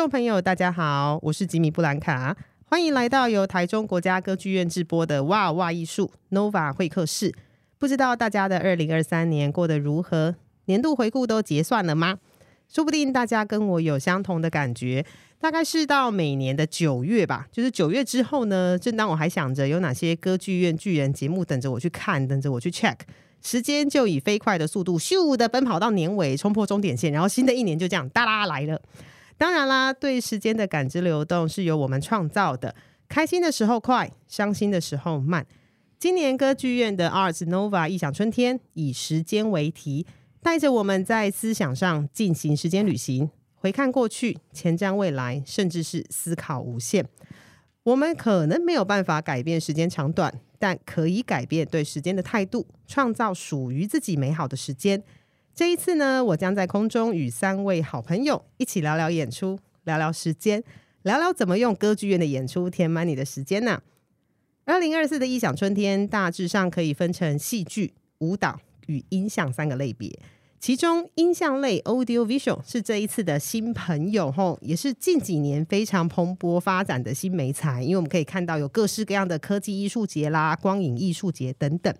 众朋友，大家好，我是吉米布兰卡，欢迎来到由台中国家歌剧院制播的《哇哇艺术 Nova 会客室》。不知道大家的二零二三年过得如何？年度回顾都结算了吗？说不定大家跟我有相同的感觉，大概是到每年的九月吧。就是九月之后呢，正当我还想着有哪些歌剧院巨人节目等着我去看，等着我去 check，时间就以飞快的速度咻的奔跑到年尾，冲破终点线，然后新的一年就这样哒啦来了。当然啦，对时间的感知流动是由我们创造的。开心的时候快，伤心的时候慢。今年歌剧院的 Ars Nova 异想春天以时间为题，带着我们在思想上进行时间旅行，回看过去，前瞻未来，甚至是思考无限。我们可能没有办法改变时间长短，但可以改变对时间的态度，创造属于自己美好的时间。这一次呢，我将在空中与三位好朋友一起聊聊演出，聊聊时间，聊聊怎么用歌剧院的演出填满你的时间呢、啊？二零二四的异想春天大致上可以分成戏剧、舞蹈与音像三个类别，其中音像类 （Audio Visual） 是这一次的新朋友吼，也是近几年非常蓬勃发展的新媒材，因为我们可以看到有各式各样的科技艺术节啦、光影艺术节等等。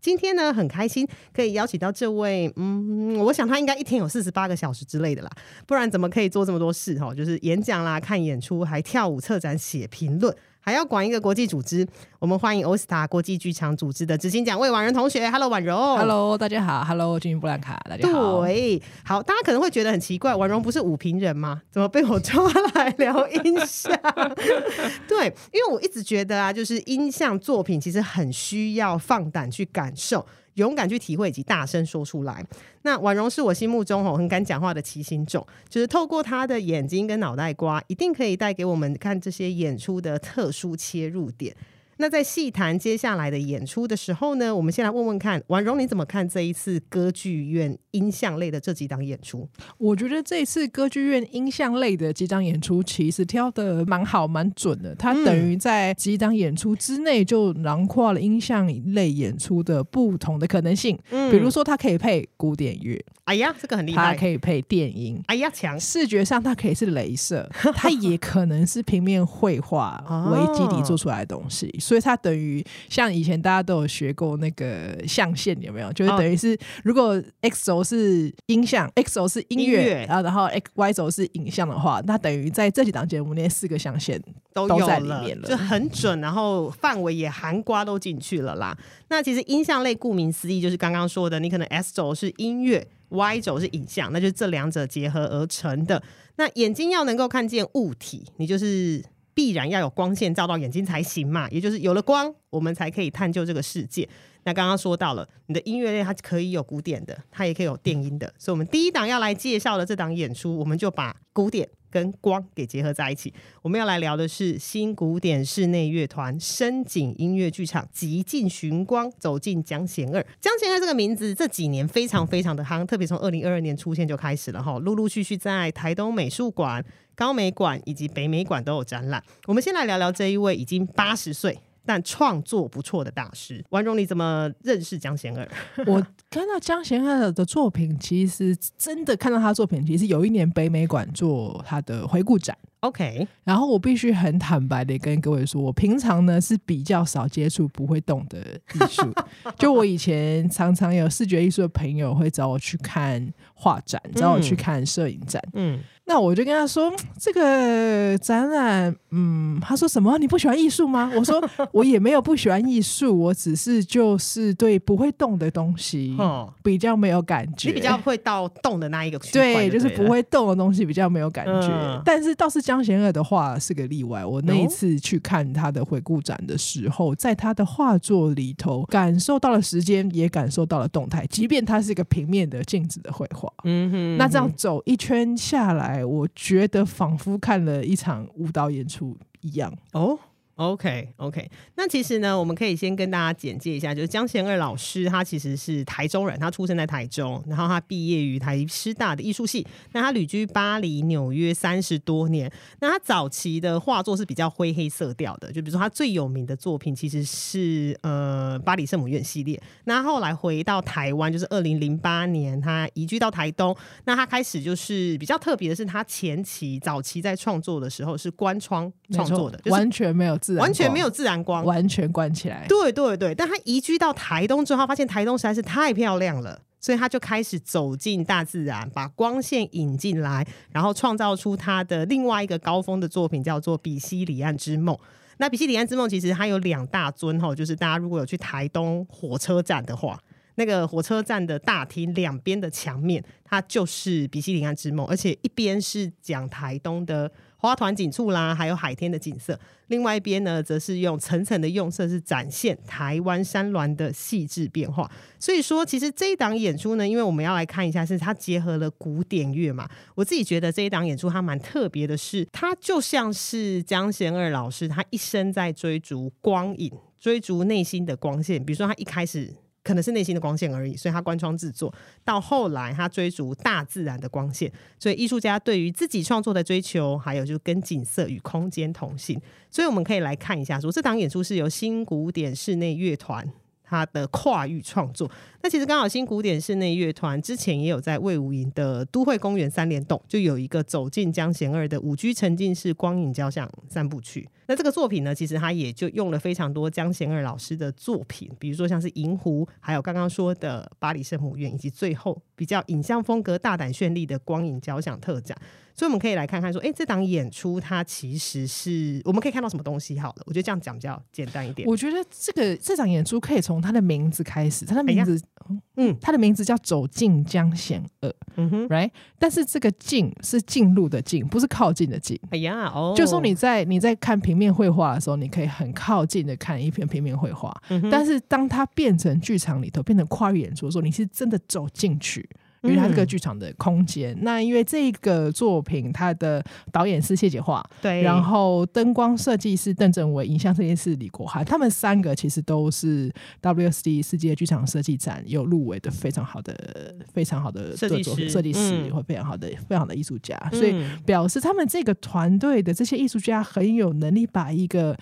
今天呢，很开心可以邀请到这位，嗯，我想他应该一天有四十八个小时之类的啦，不然怎么可以做这么多事哈？就是演讲啦、看演出、还跳舞、策展、写评论。还要管一个国际组织，我们欢迎欧斯塔国际剧场组织的执行长魏婉容同学。Hello，婉容。Hello，大家好。Hello，金布兰卡，大家好。对，好，大家可能会觉得很奇怪，婉容不是武平人吗？怎么被我抓来聊音像？对，因为我一直觉得啊，就是音像作品其实很需要放胆去感受。勇敢去体会以及大声说出来。那婉容是我心目中吼很敢讲话的七星种，就是透过他的眼睛跟脑袋瓜，一定可以带给我们看这些演出的特殊切入点。那在细谈接下来的演出的时候呢，我们先来问问看，婉蓉你怎么看这一次歌剧院音像类的这几档演出？我觉得这一次歌剧院音像类的几档演出，其实挑的蛮好蛮准的。它等于在几档演出之内就囊括了音像类演出的不同的可能性。嗯，比如说它可以配古典乐，哎呀，这个很厉害。它可以配电音，哎呀，强。视觉上它可以是镭射，它也可能是平面绘画为基底做出来的东西。所以它等于像以前大家都有学过那个象限，有没有？就是等于是如果 x 轴是音像，x 轴是音乐，然后然后 x y 轴是影像的话，那等于在这几档节目那四个象限都在里面了，就很准，然后范围也含瓜都进去了啦。那其实音像类顾名思义就是刚刚说的，你可能 s 轴是音乐，y 轴是影像，那就是这两者结合而成的。那眼睛要能够看见物体，你就是。必然要有光线照到眼睛才行嘛，也就是有了光，我们才可以探究这个世界。那刚刚说到了，你的音乐类它可以有古典的，它也可以有电音的，所以我们第一档要来介绍的这档演出，我们就把古典跟光给结合在一起。我们要来聊的是新古典室内乐团深井音乐剧场《极尽寻光走进江贤二》。江贤二这个名字这几年非常非常的夯，特别从二零二二年出现就开始了哈，陆陆续续在台东美术馆。高美馆以及北美馆都有展览。我们先来聊聊这一位已经八十岁但创作不错的大师婉蓉，你怎么认识江贤二？我看到江贤二的作品，其实真的看到他的作品，其实有一年北美馆做他的回顾展。OK，然后我必须很坦白的跟各位说，我平常呢是比较少接触不会动的艺术。就我以前常常有视觉艺术的朋友会找我去看画展，找我去看摄影展。嗯。嗯那我就跟他说，这个展览，嗯，他说什么？你不喜欢艺术吗？我说 我也没有不喜欢艺术，我只是就是对不会动的东西比较没有感觉。你比较会到动的那一个区，对，就是不会动的东西比较没有感觉。嗯、但是倒是江贤二的画是个例外。我那一次去看他的回顾展的时候，在他的画作里头感受到了时间，也感受到了动态，即便它是一个平面的静止的绘画。嗯哼，那这样走一圈下来。我觉得仿佛看了一场舞蹈演出一样。哦，OK OK，那其实呢，我们可以先跟大家简介一下，就是江贤二老师，他其实是台中人，他出生在台中，然后他毕业于台师大的艺术系，那他旅居巴黎、纽约三十多年。那他早期的画作是比较灰黑色调的，就比如说他最有名的作品其实是呃巴黎圣母院系列。那后来回到台湾，就是二零零八年他移居到台东，那他开始就是比较特别的是，他前期早期在创作的时候是关窗创作的，就是、完全没有。完全没有自然光，完全关起来。对对对，但他移居到台东之后，发现台东实在是太漂亮了，所以他就开始走进大自然，把光线引进来，然后创造出他的另外一个高峰的作品，叫做《比西里岸之梦》。那《比西里岸之梦》其实它有两大尊吼，就是大家如果有去台东火车站的话，那个火车站的大厅两边的墙面，它就是《比西里岸之梦》，而且一边是讲台东的。花团锦簇啦，还有海天的景色。另外一边呢，则是用层层的用色，是展现台湾山峦的细致变化。所以说，其实这一档演出呢，因为我们要来看一下，是它结合了古典乐嘛。我自己觉得这一档演出它蛮特别的是，它就像是江贤二老师，他一生在追逐光影，追逐内心的光线。比如说，他一开始。可能是内心的光线而已，所以他关窗制作。到后来，他追逐大自然的光线，所以艺术家对于自己创作的追求，还有就是跟景色与空间同行。所以我们可以来看一下说，说这档演出是由新古典室内乐团。他的跨域创作，那其实刚好新古典室内乐团之前也有在魏无营的都会公园三联动，就有一个走进江贤二的五 G 沉浸式光影交响三部曲。那这个作品呢，其实他也就用了非常多江贤二老师的作品，比如说像是银湖，还有刚刚说的巴黎圣母院，以及最后比较影像风格大胆绚丽的光影交响特展。所以我们可以来看看说，哎，这档演出它其实是我们可以看到什么东西？好了，我觉得这样讲比较简单一点。我觉得这个这场演出可以从它的名字开始，它的名字，哎、嗯，它的名字叫《走进江贤二》，嗯哼，right？但是这个“进”是进入的“进”，不是靠近的“近”。哎呀，哦，就说你在你在看平面绘画的时候，你可以很靠近的看一篇平面绘画，嗯，但是当它变成剧场里头，变成跨域演出的时候，你是真的走进去。因为它这个剧场的空间，嗯、那因为这个作品，它的导演是谢杰华，对，然后灯光设计师邓正伟，影像设计师李国涵，他们三个其实都是 WSD 世界剧场设计展有入围的非常好的、非常好的设计师，设计师或非常好的、非常好的艺术家，嗯、所以表示他们这个团队的这些艺术家很有能力，把一个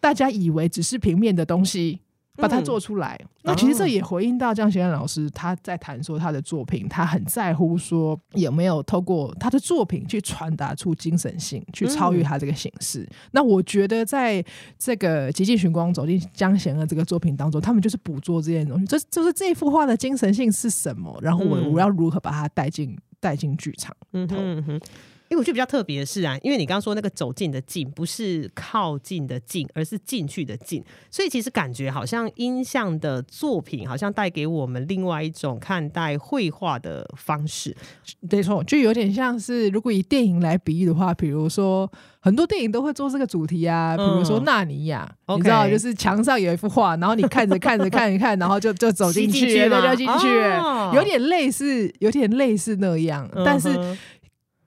大家以为只是平面的东西。把它做出来，嗯、那其实这也回应到江贤二老师他在谈说他的作品，他很在乎说有没有透过他的作品去传达出精神性，去超越他这个形式。嗯、那我觉得在这个《极尽寻光》走进江贤的这个作品当中，他们就是捕捉这件东西，这就是这幅画的精神性是什么，然后我我要如何把它带进带进剧场。嗯哼。嗯哼因为我觉得比较特别的是啊，因为你刚刚说那个走近的近不是靠近的近，而是进去的进，所以其实感觉好像音像的作品好像带给我们另外一种看待绘画的方式。没错，就有点像是如果以电影来比喻的话，比如说很多电影都会做这个主题啊，比如说《纳尼亚》嗯，你知道，就是墙上有一幅画，然后你看着看着看一看，然后就就走进去，就掉进去，有点类似，有点类似那样，但是。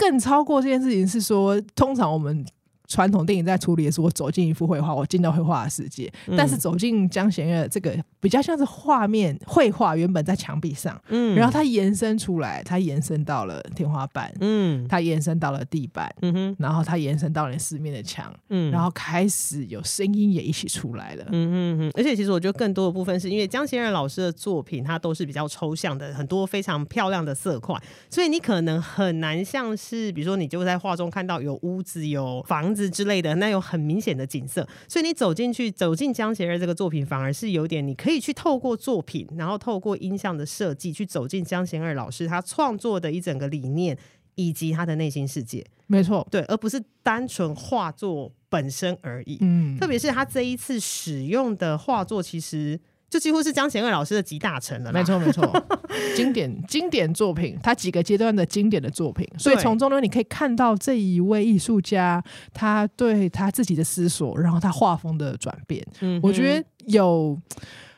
嗯更超过这件事情是说，通常我们。传统电影在处理的是我走进一幅绘画，我进到绘画的世界。嗯、但是走进江贤月这个比较像是画面绘画，原本在墙壁上，嗯，然后它延伸出来，它延伸到了天花板，嗯，它延伸到了地板，嗯哼，然后它延伸到了四面的墙，嗯，然后开始有声音也一起出来了，嗯哼，而且其实我觉得更多的部分是因为江贤仁老师的作品，它都是比较抽象的，很多非常漂亮的色块，所以你可能很难像是比如说你就在画中看到有屋子有房子之类的，那有很明显的景色，所以你走进去，走进江贤二这个作品，反而是有点你可以去透过作品，然后透过音像的设计，去走进江贤二老师他创作的一整个理念以及他的内心世界。没错，对，而不是单纯画作本身而已。嗯，特别是他这一次使用的画作，其实。就几乎是江贤二老师的集大成了，没错没错，经典经典作品，他几个阶段的经典的作品，所以从中呢，你可以看到这一位艺术家他对他自己的思索，然后他画风的转变。嗯，我觉得有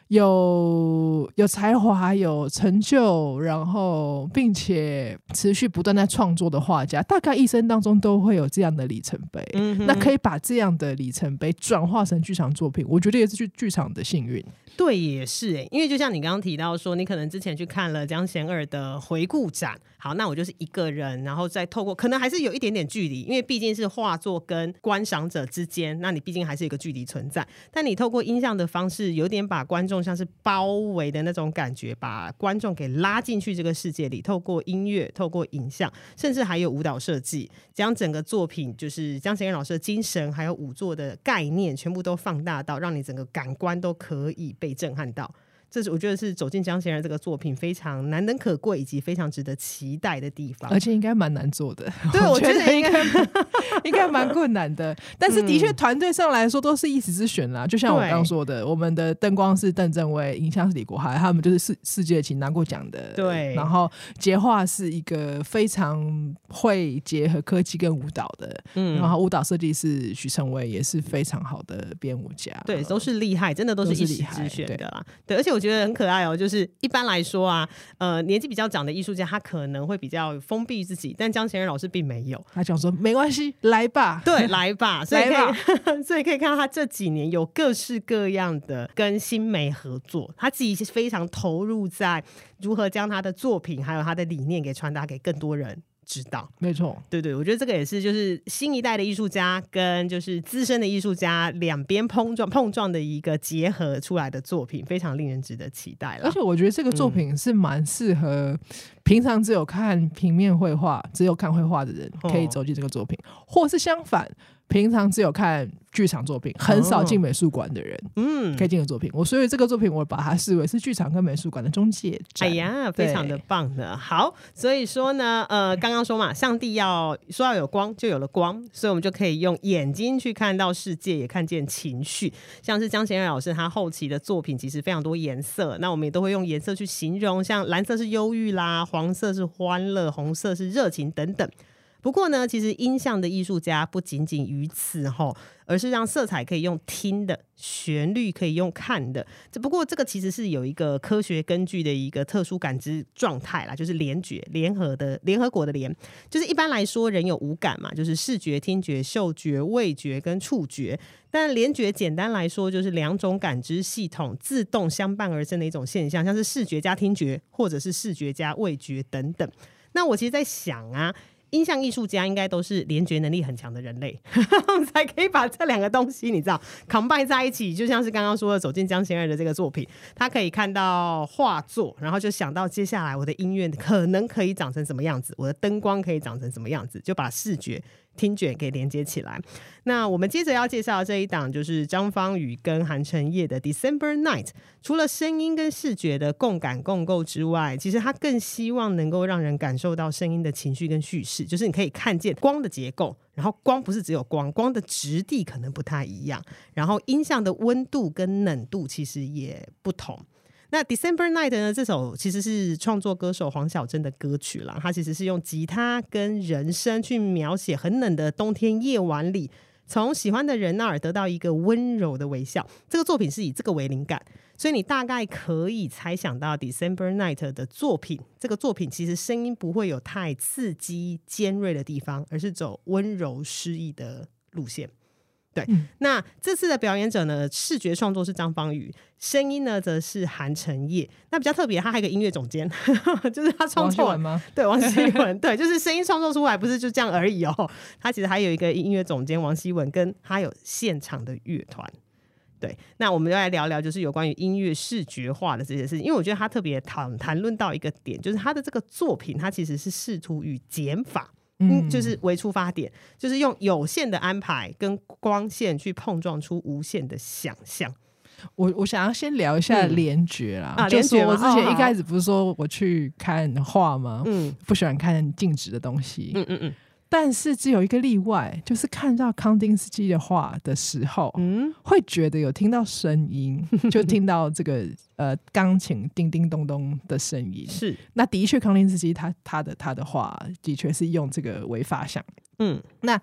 有有才华、有成就，然后并且持续不断在创作的画家，大概一生当中都会有这样的里程碑。嗯、那可以把这样的里程碑转化成剧场作品，我觉得也是剧剧场的幸运。对，也是诶、因为就像你刚刚提到说，你可能之前去看了江贤二的回顾展，好，那我就是一个人，然后再透过，可能还是有一点点距离，因为毕竟是画作跟观赏者之间，那你毕竟还是一个距离存在。但你透过音像的方式，有点把观众像是包围的那种感觉，把观众给拉进去这个世界里。透过音乐，透过影像，甚至还有舞蹈设计，将整个作品就是江贤二老师的精神，还有舞作的概念，全部都放大到让你整个感官都可以被被震撼到。这是我觉得是走进江先生这个作品非常难能可贵以及非常值得期待的地方，而且应该蛮难做的。对，我觉得应该应该蛮困难的。但是的确，团队上来说都是一时之选啦。就像我刚刚说的，我们的灯光是邓正威，影像是李国海，他们就是世世界级拿过奖的。对。然后杰画是一个非常会结合科技跟舞蹈的。嗯。然后舞蹈设计师许成威也是非常好的编舞家。对，都是厉害，真的都是一时之选的啦。对，而且我。觉得很可爱哦，就是一般来说啊，呃，年纪比较长的艺术家，他可能会比较封闭自己，但江贤仁老师并没有，他讲说没关系，来吧，对，来吧，所以可以，吧。所以可以看到他这几年有各式各样的跟新媒合作，他自己是非常投入在如何将他的作品还有他的理念给传达给更多人。知道，没错，对对，我觉得这个也是，就是新一代的艺术家跟就是资深的艺术家两边碰撞碰撞的一个结合出来的作品，非常令人值得期待了。而且我觉得这个作品是蛮适合平常只有看平面绘画、只有看绘画的人可以走进这个作品，哦、或是相反。平常只有看剧场作品，很少进美术馆的人，嗯，可以进的作品。我所以这个作品，我把它视为是剧场跟美术馆的中介。哎呀，非常的棒的。好，所以说呢，呃，刚刚说嘛，上帝要说要有光，就有了光，所以我们就可以用眼睛去看到世界，也看见情绪。像是江贤瑞老师他后期的作品，其实非常多颜色，那我们也都会用颜色去形容，像蓝色是忧郁啦，黄色是欢乐，红色是热情等等。不过呢，其实音像的艺术家不仅仅于此吼，而是让色彩可以用听的，旋律可以用看的。只不过这个其实是有一个科学根据的一个特殊感知状态啦，就是联觉联合的联合国的联，就是一般来说人有五感嘛，就是视觉、听觉、嗅觉、味觉跟触觉。但联觉简单来说就是两种感知系统自动相伴而生的一种现象，像是视觉加听觉，或者是视觉加味觉等等。那我其实在想啊。音像艺术家应该都是联觉能力很强的人类，才可以把这两个东西你知道 combine 在一起，就像是刚刚说的走进江先生的这个作品，他可以看到画作，然后就想到接下来我的音乐可能可以长成什么样子，我的灯光可以长成什么样子，就把视觉。听觉给连接起来。那我们接着要介绍这一档，就是张芳宇跟韩承业的《December Night》。除了声音跟视觉的共感共构之外，其实他更希望能够让人感受到声音的情绪跟叙事。就是你可以看见光的结构，然后光不是只有光，光的质地可能不太一样，然后音像的温度跟冷度其实也不同。那 December Night 呢？这首其实是创作歌手黄小珍的歌曲啦。它其实是用吉他跟人声去描写很冷的冬天夜晚里，从喜欢的人那儿得到一个温柔的微笑。这个作品是以这个为灵感，所以你大概可以猜想到 December Night 的作品。这个作品其实声音不会有太刺激尖锐的地方，而是走温柔诗意的路线。对，嗯、那这次的表演者呢，视觉创作是张方宇，声音呢则是韩承业。那比较特别，他还有一个音乐总监，就是他创作吗？对，王希文，对，就是声音创作出来不是就这样而已哦。他其实还有一个音乐总监王希文，跟他有现场的乐团。对，那我们就来聊聊，就是有关于音乐视觉化的这些事情，因为我觉得他特别谈谈论到一个点，就是他的这个作品，他其实是试图与减法。嗯，就是为出发点，就是用有限的安排跟光线去碰撞出无限的想象。我我想要先聊一下联觉啦，嗯、就是我之前一开始不是说我去看画吗？嗯，不喜欢看静止的东西。嗯嗯嗯。但是只有一个例外，就是看到康丁斯基的话的时候，嗯，会觉得有听到声音，就听到这个呃钢琴叮叮咚咚的声音。是，那的确，康丁斯基他他的他的话的确是用这个为发想。嗯，那。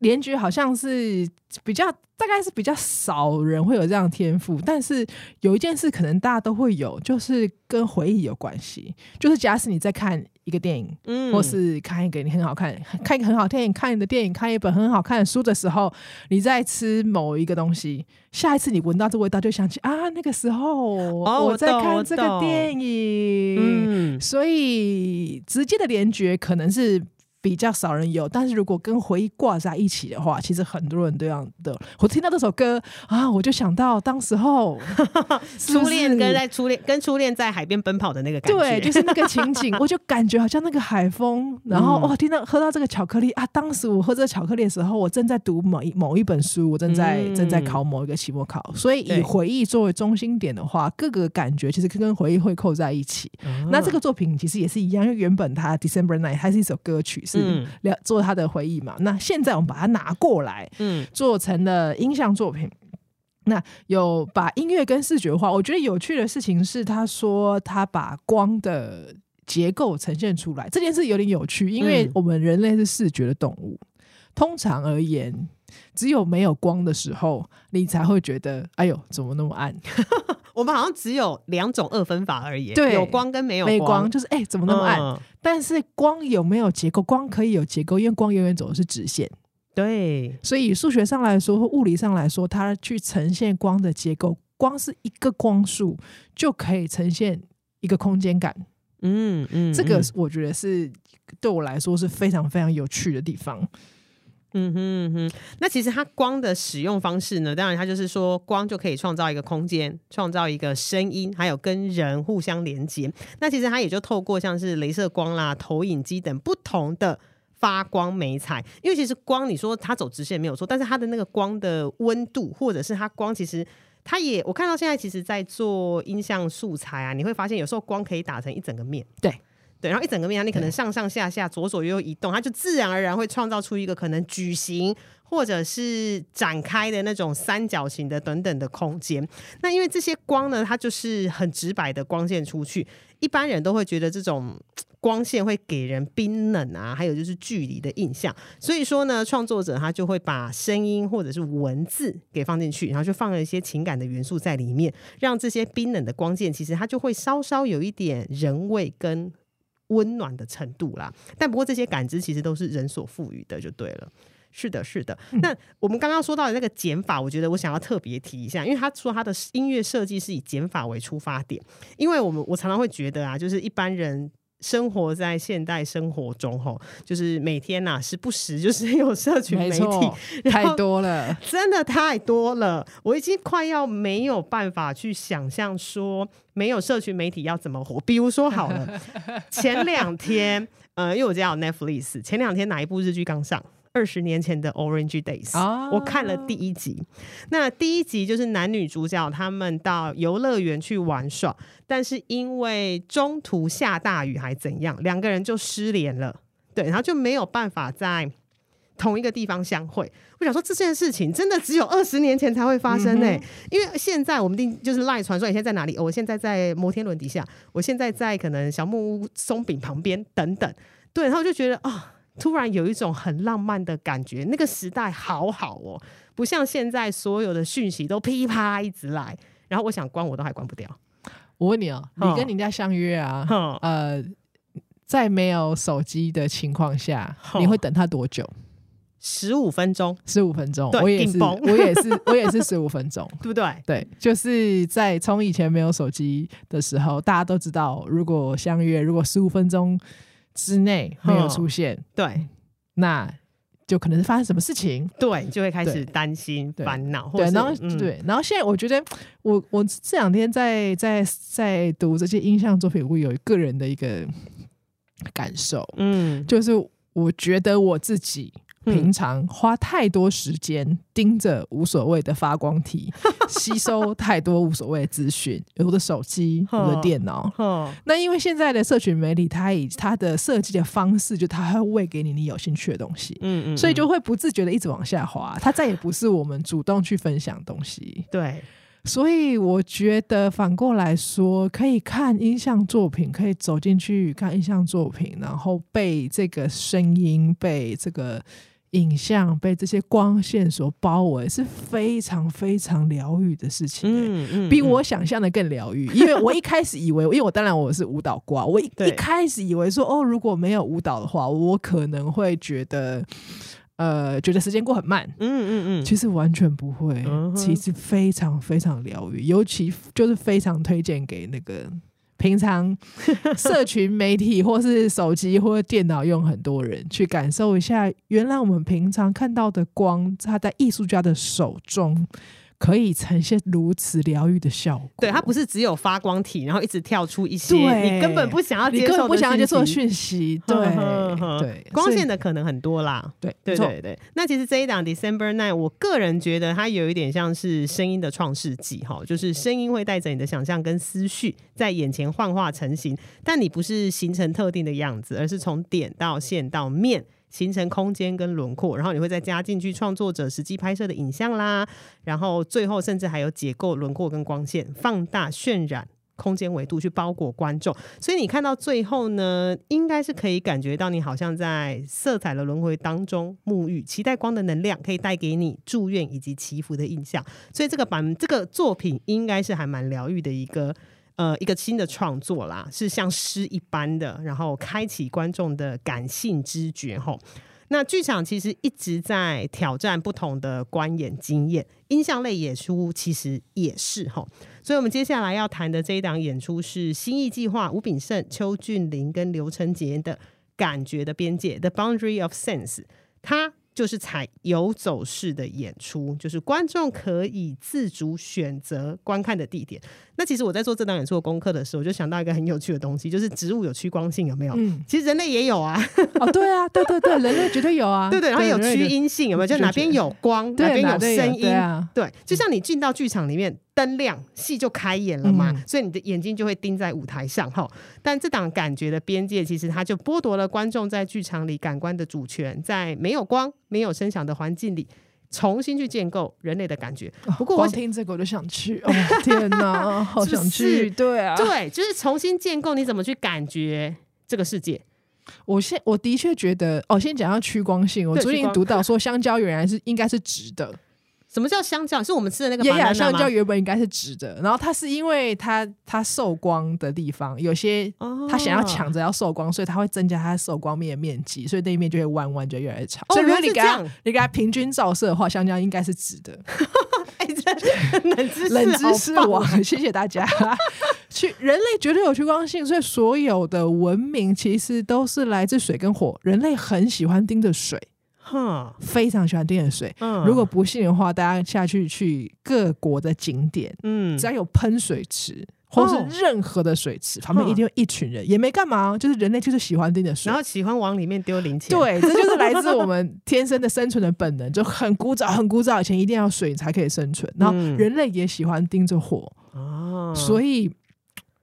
联局好像是比较，大概是比较少人会有这样的天赋，但是有一件事可能大家都会有，就是跟回忆有关系。就是假使你在看一个电影，嗯，或是看一个你很好看、看一个很好电影、看你的电影、看一本很好看的书的时候，你在吃某一个东西，下一次你闻到这味道，就想起啊，那个时候我在看这个电影，嗯，所以直接的联觉可能是。比较少人有，但是如果跟回忆挂在一起的话，其实很多人都这样的。我听到这首歌啊，我就想到当时候 初恋跟在初恋跟初恋在海边奔跑的那个感觉，对，就是那个情景，我就感觉好像那个海风，然后哇、嗯哦，听到喝到这个巧克力啊，当时我喝这个巧克力的时候，我正在读某一某一本书，我正在、嗯、正在考某一个期末考，所以以回忆作为中心点的话，各个感觉其实跟回忆会扣在一起。嗯、那这个作品其实也是一样，因为原本它 December Night 它是一首歌曲。嗯，做他的回忆嘛。那现在我们把它拿过来，嗯，做成了音像作品。那有把音乐跟视觉化。我觉得有趣的事情是，他说他把光的结构呈现出来，这件事有点有趣，因为我们人类是视觉的动物。通常而言，只有没有光的时候，你才会觉得，哎呦，怎么那么暗？我们好像只有两种二分法而已，对，有光跟没有光，没光就是哎、欸，怎么那么暗？嗯、但是光有没有结构？光可以有结构，因为光永远走的是直线。对，所以数学上来说或物理上来说，它去呈现光的结构，光是一个光束就可以呈现一个空间感。嗯嗯，这个我觉得是对我来说是非常非常有趣的地方。嗯哼哼，那其实它光的使用方式呢，当然它就是说光就可以创造一个空间，创造一个声音，还有跟人互相连接。那其实它也就透过像是镭射光啦、投影机等不同的发光媒材，因为其实光你说它走直线没有错，但是它的那个光的温度，或者是它光其实它也，我看到现在其实在做音像素材啊，你会发现有时候光可以打成一整个面，对。对，然后一整个面，你可能上上下下、左左右右移动，它就自然而然会创造出一个可能矩形或者是展开的那种三角形的等等的空间。那因为这些光呢，它就是很直白的光线出去，一般人都会觉得这种光线会给人冰冷啊，还有就是距离的印象。所以说呢，创作者他就会把声音或者是文字给放进去，然后就放了一些情感的元素在里面，让这些冰冷的光线其实它就会稍稍有一点人味跟。温暖的程度啦，但不过这些感知其实都是人所赋予的，就对了。是的，是的。那我们刚刚说到的那个减法，我觉得我想要特别提一下，因为他说他的音乐设计是以减法为出发点，因为我们我常常会觉得啊，就是一般人。生活在现代生活中，吼，就是每天呐、啊，时不时 就是有社群媒体，太多了，真的太多了，我已经快要没有办法去想象说没有社群媒体要怎么活。比如说好了，前两天，呃，因为我家有 Netflix，前两天哪一部日剧刚上？二十年前的 Orange Days，哦，我看了第一集。那第一集就是男女主角他们到游乐园去玩耍，但是因为中途下大雨还怎样，两个人就失联了。对，然后就没有办法在同一个地方相会。我想说这件事情真的只有二十年前才会发生呢、欸，嗯、因为现在我们定就是赖传说你现在在哪里？哦，我现在在摩天轮底下，我现在在可能小木屋松饼旁边等等。对，然后就觉得啊。哦突然有一种很浪漫的感觉，那个时代好好哦，不像现在所有的讯息都噼啪一直来，然后我想关我都还关不掉。我问你哦，你跟人家相约啊，哦、呃，在没有手机的情况下，哦、你会等他多久？十五分钟，十五分钟，对我也是，我也是，我也是十五分钟，对不对？对，就是在从以前没有手机的时候，大家都知道，如果相约，如果十五分钟。之内没有出现，嗯、对，那就可能是发生什么事情，对，就会开始担心、烦恼，对，然后、嗯、对，然后现在我觉得，我我这两天在在在读这些音像作品，我有个人的一个感受，嗯，就是我觉得我自己。平常花太多时间盯着无所谓的发光体，吸收太多无所谓的资讯，我的手机、我的电脑。那因为现在的社群媒体，它以它的设计的方式，就它会喂给你你有兴趣的东西，嗯嗯，所以就会不自觉的一直往下滑，它再也不是我们主动去分享东西。对。所以我觉得反过来说，可以看音像作品，可以走进去看音像作品，然后被这个声音，被这个。影像被这些光线所包围，是非常非常疗愈的事情，欸，嗯嗯，比我想象的更疗愈。因为我一开始以为，因为我当然我是舞蹈挂，我一一开始以为说，哦，如果没有舞蹈的话，我可能会觉得，呃，觉得时间过很慢。嗯嗯嗯，其实完全不会，其实非常非常疗愈，尤其就是非常推荐给那个。平常 社群媒体或是手机或者电脑用很多人去感受一下，原来我们平常看到的光，它在艺术家的手中。可以呈现如此疗愈的效果。对，它不是只有发光体，然后一直跳出一些你根本不想要接受、不想要接受的讯息。对对，光线的可能很多啦。对对对对。那其实这一档 December Nine，我个人觉得它有一点像是声音的创世纪哈，就是声音会带着你的想象跟思绪在眼前幻化成型，但你不是形成特定的样子，而是从点到线到面。形成空间跟轮廓，然后你会再加进去创作者实际拍摄的影像啦，然后最后甚至还有结构、轮廓跟光线放大、渲染空间维度去包裹观众，所以你看到最后呢，应该是可以感觉到你好像在色彩的轮回当中沐浴，期待光的能量可以带给你祝愿以及祈福的印象，所以这个版这个作品应该是还蛮疗愈的一个。呃，一个新的创作啦，是像诗一般的，然后开启观众的感性知觉吼。那剧场其实一直在挑战不同的观演经验，音像类演出其实也是吼。所以我们接下来要谈的这一档演出是新艺计划吴炳胜、邱俊霖跟刘成杰的感觉的边界 The Boundary of Sense，它。就是采游走式的演出，就是观众可以自主选择观看的地点。那其实我在做这档演出的功课的时候，我就想到一个很有趣的东西，就是植物有趋光性，有没有？嗯，其实人类也有啊。哦，对啊，对对对，人类绝对有啊。对对，然后有趋阴性，有没有？就哪边有光，哪边有声音。对啊，对，就像你进到剧场里面。灯亮，戏就开演了嘛，嗯、所以你的眼睛就会盯在舞台上哈。但这档感觉的边界，其实它就剥夺了观众在剧场里感官的主权，在没有光、没有声响的环境里，重新去建构人类的感觉。不过我听这个我就想去，哦 天哪，好想去！对啊，对，就是重新建构，你怎么去感觉这个世界？我现我的确觉得，哦，先讲到趋光性，我最近读到说，香蕉原来是应该是直的。什么叫香蕉？是我们吃的那个香蕉，原本应该是直的，然后它是因为它它受光的地方有些，它想要抢着要受光，所以它会增加它受光面的面积，所以那一面就会弯弯，就越来越长。所以如果你给它你给它平均照射的话，香蕉应该是直的。冷知识，冷知识王，谢谢大家。去人类绝对有趋光性，所以所有的文明其实都是来自水跟火。人类很喜欢盯着水。哼，非常喜欢盯着水。嗯，如果不信的话，大家下去去各国的景点，嗯，只要有喷水池或是任何的水池，旁边一定有一群人，也没干嘛，就是人类就是喜欢盯着水，然后喜欢往里面丢零钱。对，这就是来自我 们天生的生存的本能，就很古早很古早以前一定要水才可以生存。然后人类也喜欢盯着火，哦，所以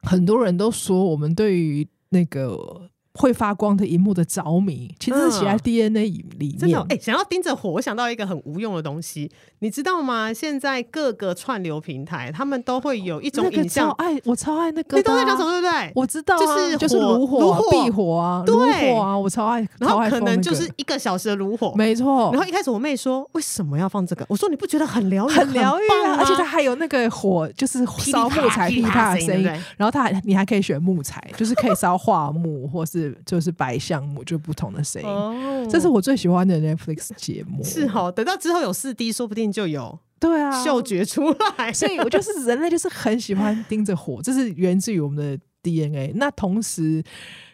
很多人都说我们对于那个。会发光的荧幕的着迷，其实是写在 DNA 里面。真的，哎，想要盯着火，我想到一个很无用的东西，你知道吗？现在各个串流平台，他们都会有一种影像，哎，我超爱那个。你都在讲什么？对不对？我知道，就是就是炉火、炉火、壁火啊，炉火啊，我超爱。然后可能就是一个小时的炉火，没错。然后一开始我妹说，为什么要放这个？我说你不觉得很疗愈、很疗愈啊？而且它还有那个火，就是烧木材噼啪的声音。然后它还，你还可以选木材，就是可以烧桦木，或是就是白。项目就不同的声音，oh, 这是我最喜欢的 Netflix 节目。是哦，等到之后有四 D，说不定就有对啊嗅觉出来。所以我就是 人类，就是很喜欢盯着火，这是源自于我们的 DNA。那同时，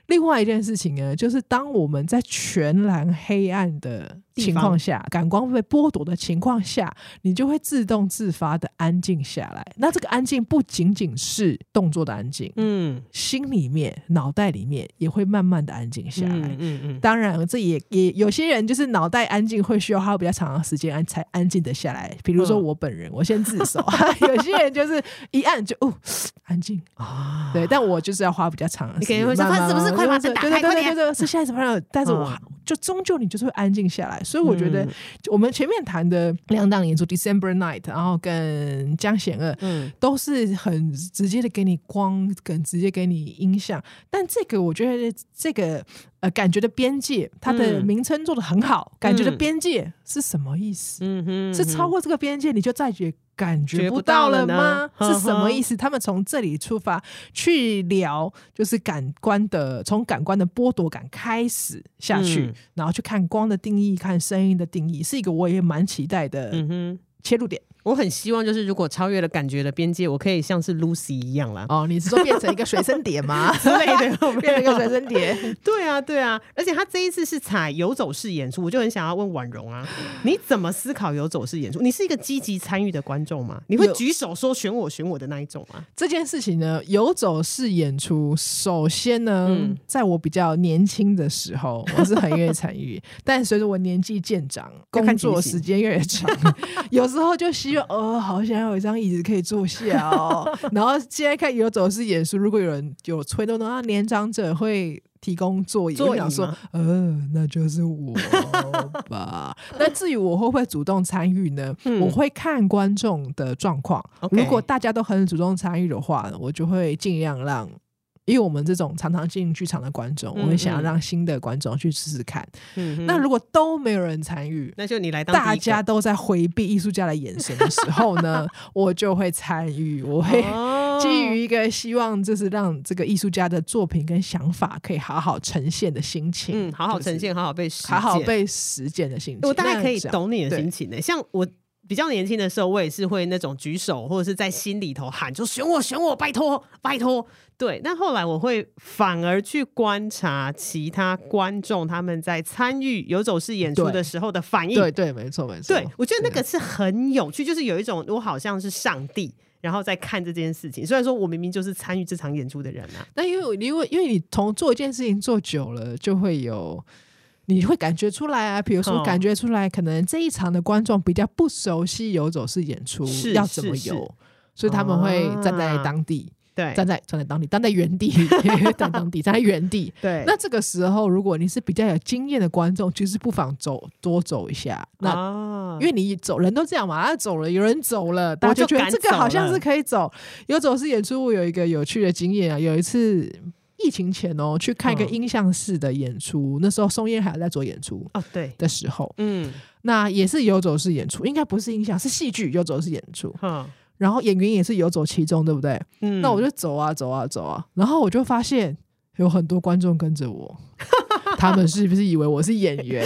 另外一件事情呢，就是当我们在全然黑暗的情况下，感官被剥夺的情况下，你就会自动自发的安静下来。那这个安静不仅仅是动作的安静，嗯，心里面、脑袋里面也会慢慢的安静下来。嗯嗯，嗯。当然，这也也有些人就是脑袋安静会需要花比较长的时间安才安静的下来。比如说我本人，嗯、我先自首。有些人就是一按就哦安静啊，对，但我就是要花比较长的时间。你可能会说他是不是快把灯打开？对对对对对，是下一次朋友，但是我就终究你就是会安静下来。所以我觉得我们前面谈的两档演出《December Night》，然后跟江贤二，嗯，都是很直接的给你光，跟直接给你音响。但这个我觉得这个呃感觉的边界，它的名称做的很好。嗯、感觉的边界是什么意思？嗯哼，是超过这个边界你就再也。感觉不到了吗？是什么意思？他们从这里出发去聊，就是感官的，从感官的剥夺感开始下去，嗯、然后去看光的定义，看声音的定义，是一个我也蛮期待的切入点。我很希望，就是如果超越了感觉的边界，我可以像是 Lucy 一样啦。哦，你是说变成一个随身碟吗？之类的，变成一个随身碟。对啊，对啊。而且他这一次是采游走式演出，我就很想要问婉容啊，你怎么思考游走式演出？你是一个积极参与的观众吗？你会举手说选我选我的那一种吗？这件事情呢，游走式演出，首先呢，嗯、在我比较年轻的时候，我是很愿意参与。但随着我年纪渐长，工作时间越长，有时候就希望。哦，好想要有一张椅子可以坐下哦。然后现在看游走式演出，如果有人有催动的话，年长者会提供座椅。座椅说，呃，那就是我吧。那至于我会不会主动参与呢？嗯、我会看观众的状况。如果大家都很主动参与的话，我就会尽量让。因为我们这种常常进剧场的观众，我们想要让新的观众去试试看。嗯、哼那如果都没有人参与，那就你来当大家都在回避艺术家的眼神的时候呢，我就会参与。我会基于一个希望，就是让这个艺术家的作品跟想法可以好好呈现的心情。嗯，好好呈现，好好被好好被实践的心情。我大概可以懂你的心情呢。像我。比较年轻的时候，我也是会那种举手，或者是在心里头喊，就选我，选我，拜托，拜托。对，那后来我会反而去观察其他观众他们在参与游走式演出的时候的反应。对对，没错没错。对，我觉得那个是很有趣，就是有一种我好像是上帝，然后在看这件事情。虽然说我明明就是参与这场演出的人啊，但因为因为因为你同做一件事情做久了，就会有。你会感觉出来啊，比如说感觉出来，可能这一场的观众比较不熟悉游走式演出是要怎么游，所以他们会站在当地。对，站在站在当地，站在原地，站当地，站在原地。对，那这个时候，如果你是比较有经验的观众，其实不妨走多走一下。那、啊、因为你走人都这样嘛，他走了，有人走了，大家就觉得这个好像是可以走。游走式演出，我有一个有趣的经验啊，有一次疫情前哦，去看一个音像式的演出，嗯、那时候松烟还在做演出哦，对的时候，嗯，那也是游走式演出，应该不是音像，是戏剧游走式演出，嗯。然后演员也是游走其中，对不对？嗯，那我就走啊走啊走啊，然后我就发现有很多观众跟着我。他们是不是以为我是演员？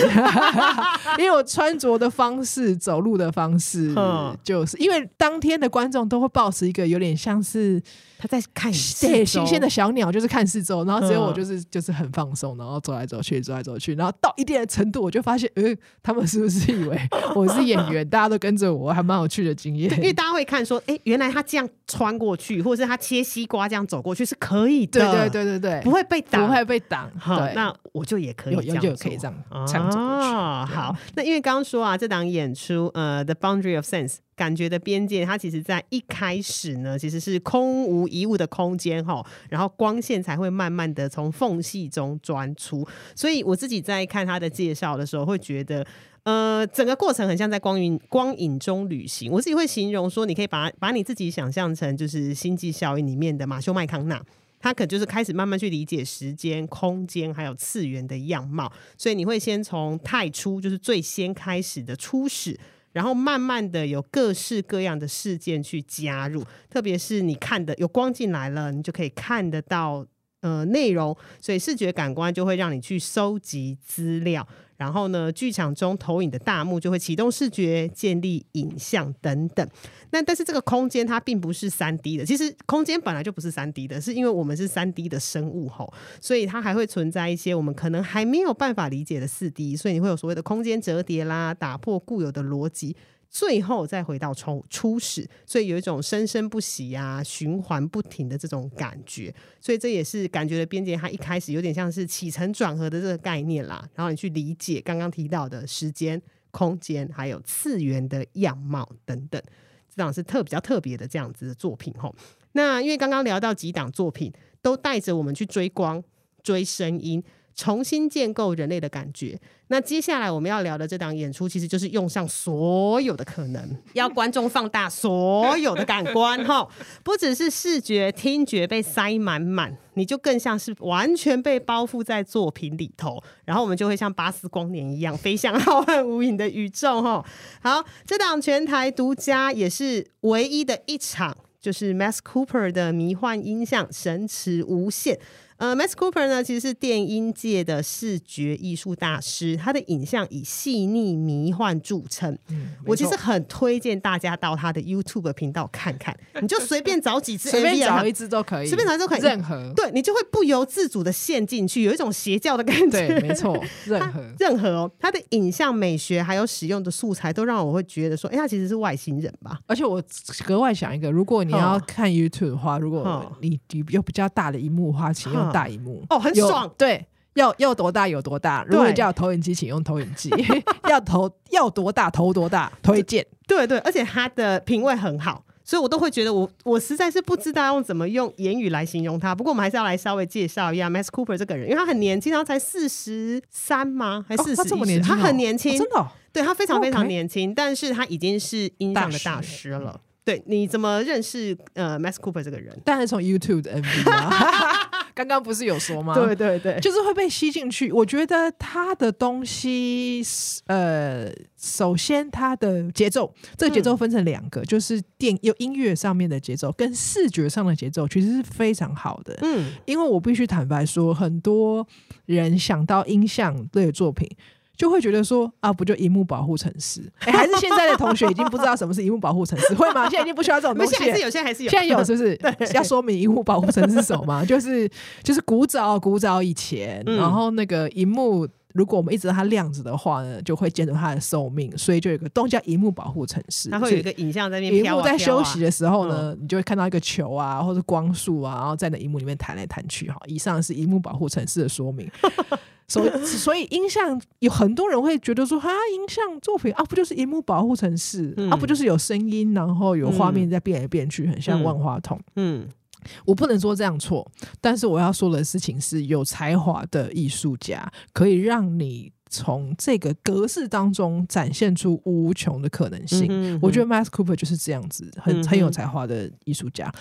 因为我穿着的方式、走路的方式，就是因为当天的观众都会保持一个有点像是他在看对新鲜的小鸟，就是看四周，然后只有我就是就是很放松，然后走来走去，走来走去，然后到一定的程度，我就发现，嗯，他们是不是以为 我是演员？大家都跟着我，还蛮有趣的经验。因为大家会看说，哎，原来他这样穿过去，或者是他切西瓜这样走过去是可以的，对对对对对，不会被挡，不会被挡。好，那我就。也可以这样，就可以这样这样哦，好，那因为刚刚说啊，这档演出呃，《The Boundary of Sense》感觉的边界，它其实在一开始呢，其实是空无一物的空间哈，然后光线才会慢慢的从缝隙中钻出。所以我自己在看他的介绍的时候，会觉得呃，整个过程很像在光影光影中旅行。我自己会形容说，你可以把把你自己想象成就是《星际效应》里面的马修麦康纳。他可就是开始慢慢去理解时间、空间还有次元的样貌，所以你会先从太初，就是最先开始的初始，然后慢慢的有各式各样的事件去加入，特别是你看的有光进来了，你就可以看得到呃内容，所以视觉感官就会让你去收集资料。然后呢，剧场中投影的大幕就会启动视觉、建立影像等等。那但是这个空间它并不是三 D 的，其实空间本来就不是三 D 的，是因为我们是三 D 的生物吼，所以它还会存在一些我们可能还没有办法理解的四 D，所以你会有所谓的空间折叠啦，打破固有的逻辑。最后再回到初初始，所以有一种生生不息啊、循环不停的这种感觉，所以这也是感觉的边界。它一开始有点像是起承转合的这个概念啦，然后你去理解刚刚提到的时间、空间，还有次元的样貌等等，这档是特比较特别的这样子的作品吼。那因为刚刚聊到几档作品都带着我们去追光、追声音。重新建构人类的感觉。那接下来我们要聊的这档演出，其实就是用上所有的可能，要观众放大所有的感官哈，不只是视觉、听觉被塞满满，你就更像是完全被包覆在作品里头，然后我们就会像巴斯光年一样飞向浩瀚无垠的宇宙哈。好，这档全台独家也是唯一的一场，就是 Max Cooper 的迷幻音像神驰无限。呃，Max Cooper 呢，其实是电音界的视觉艺术大师，他的影像以细腻迷幻著称。嗯，我其实很推荐大家到他的 YouTube 频道看看，你就随便找几支，随便找一支都可以，随便找一支都可以，任何对你就会不由自主的陷进去，有一种邪教的感觉。对，没错，任何任何哦，他的影像美学还有使用的素材，都让我会觉得说，哎，他其实是外星人吧？而且我格外想一个，如果你要看 YouTube 的话，如果你有比较大的荧幕的话，请用。大荧幕哦，很爽。对，要要多大有多大。如果你叫投影机，请用投影机。要投要多大投多大，推荐。对对，而且它的品味很好，所以我都会觉得我我实在是不知道用怎么用言语来形容他。不过我们还是要来稍微介绍一下 Max Cooper 这个人，因为他很年轻，他才四十三吗？还是四十？他这么年轻，他很年轻，真的。对，他非常非常年轻，但是他已经是音像的大师了。对，你怎么认识呃 Max Cooper 这个人？当然从 YouTube 的 MV 啊。刚刚不是有说吗？对对对，就是会被吸进去。我觉得他的东西，呃，首先他的节奏，这个节奏分成两个，嗯、就是电有音乐上面的节奏跟视觉上的节奏，其实是非常好的。嗯，因为我必须坦白说，很多人想到音像类的作品。就会觉得说啊，不就荧幕保护城市？哎、欸，还是现在的同学已经不知道什么是荧幕保护城市，会吗？现在已经不需要这种东西。现在还是有，现在还是有。现在有是不是？要说明荧幕保护城市是什么吗？就是就是古早古早以前，嗯、然后那个荧幕，如果我们一直让它亮着的话呢，就会减少它的寿命，所以就有一个东西叫荧幕保护城市。它会有一个影像在那边飘、啊。荧幕在休息的时候呢，嗯、你就会看到一个球啊，或者光束啊，然后在那荧幕里面弹来弹去。哈，以上是荧幕保护城市的说明。所以，所以 音像有很多人会觉得说，哈，音像作品啊，不就是荧幕保护城市，嗯、啊，不就是有声音，然后有画面在变来变去，很像万花筒。嗯，我不能说这样错，但是我要说的事情是有才华的艺术家可以让你从这个格式当中展现出无穷的可能性。嗯哼嗯哼，我觉得 Max Cooper 就是这样子，很很有才华的艺术家。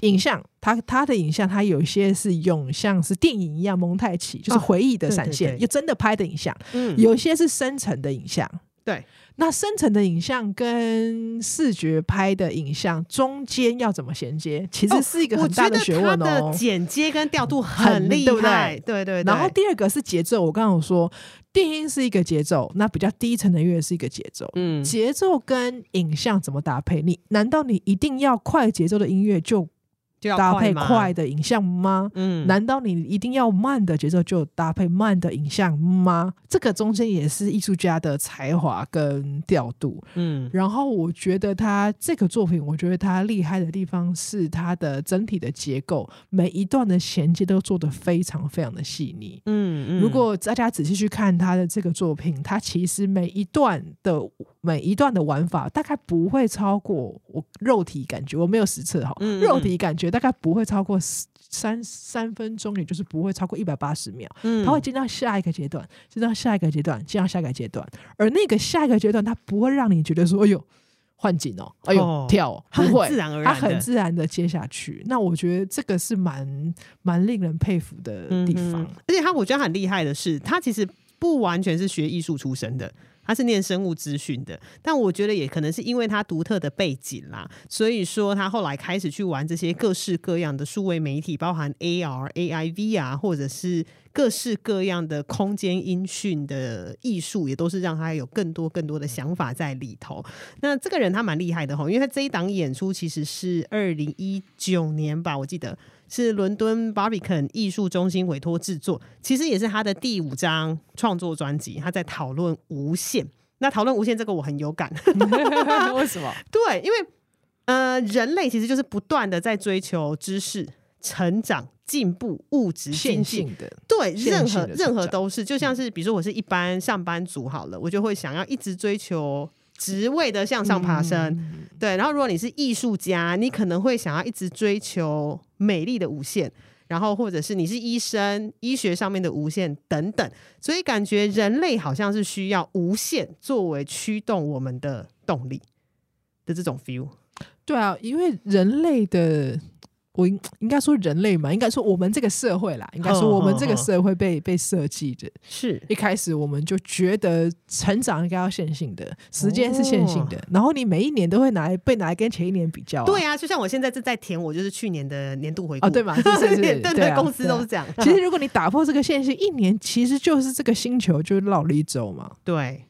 影像，它它的影像，它有一些是用像是电影一样蒙太奇，就是回忆的闪现，有真的拍的影像。嗯，有一些是深层的影像。对，那深层的影像跟视觉拍的影像中间要怎么衔接？其实是一个很大的学问哦。剪接跟调度很厉害，对对对。然后第二个是节奏，我刚刚有说，电音是一个节奏，那比较低沉的乐是一个节奏。嗯，节奏跟影像怎么搭配？你难道你一定要快节奏的音乐就？搭配快的影像吗？嗯，难道你一定要慢的节奏就搭配慢的影像吗？这个中间也是艺术家的才华跟调度。嗯，然后我觉得他这个作品，我觉得他厉害的地方是他的整体的结构，每一段的衔接都做得非常非常的细腻。嗯嗯，如果大家仔细去看他的这个作品，他其实每一段的。每一段的玩法大概不会超过我肉体感觉，我没有实测哈，嗯嗯肉体感觉大概不会超过三三分钟，也就是不会超过一百八十秒。嗯，它会进到下一个阶段，进到下一个阶段，进到下一个阶段，而那个下一个阶段，它不会让你觉得说，哎呦换景哦，哎呦、哦、跳、哦，不会，自然而然，它很自然的接下去。那我觉得这个是蛮蛮令人佩服的地方，嗯、而且他我觉得很厉害的是，他其实不完全是学艺术出身的。他是念生物资讯的，但我觉得也可能是因为他独特的背景啦，所以说他后来开始去玩这些各式各样的数位媒体，包含 AR、AI、VR，或者是各式各样的空间音讯的艺术，也都是让他有更多更多的想法在里头。那这个人他蛮厉害的哈，因为他这一档演出其实是二零一九年吧，我记得。是伦敦 Barbican 艺术中心委托制作，其实也是他的第五张创作专辑。他在讨论无限，那讨论无限这个我很有感。为什么？对，因为呃，人类其实就是不断的在追求知识、成长、进步、物质线性的。对，任何任何都是，就像是比如说我是一般上班族好了，我就会想要一直追求。职位的向上爬升，嗯、对。然后，如果你是艺术家，你可能会想要一直追求美丽的无限。然后或者是你是医生，医学上面的无限等等，所以感觉人类好像是需要无限作为驱动我们的动力的这种 feel。对啊，因为人类的。我应应该说人类嘛，应该说我们这个社会啦，应该说我们这个社会被、oh, oh, oh. 被设计的，是一开始我们就觉得成长应该要线性的，时间是线性的，oh. 然后你每一年都会拿来被拿来跟前一年比较、啊。对啊，就像我现在正在填，我就是去年的年度回顾、哦，对嘛？是是是，对对，对、啊，公司都是这样。其实如果你打破这个线性，一年其实就是这个星球就绕了一周嘛。对。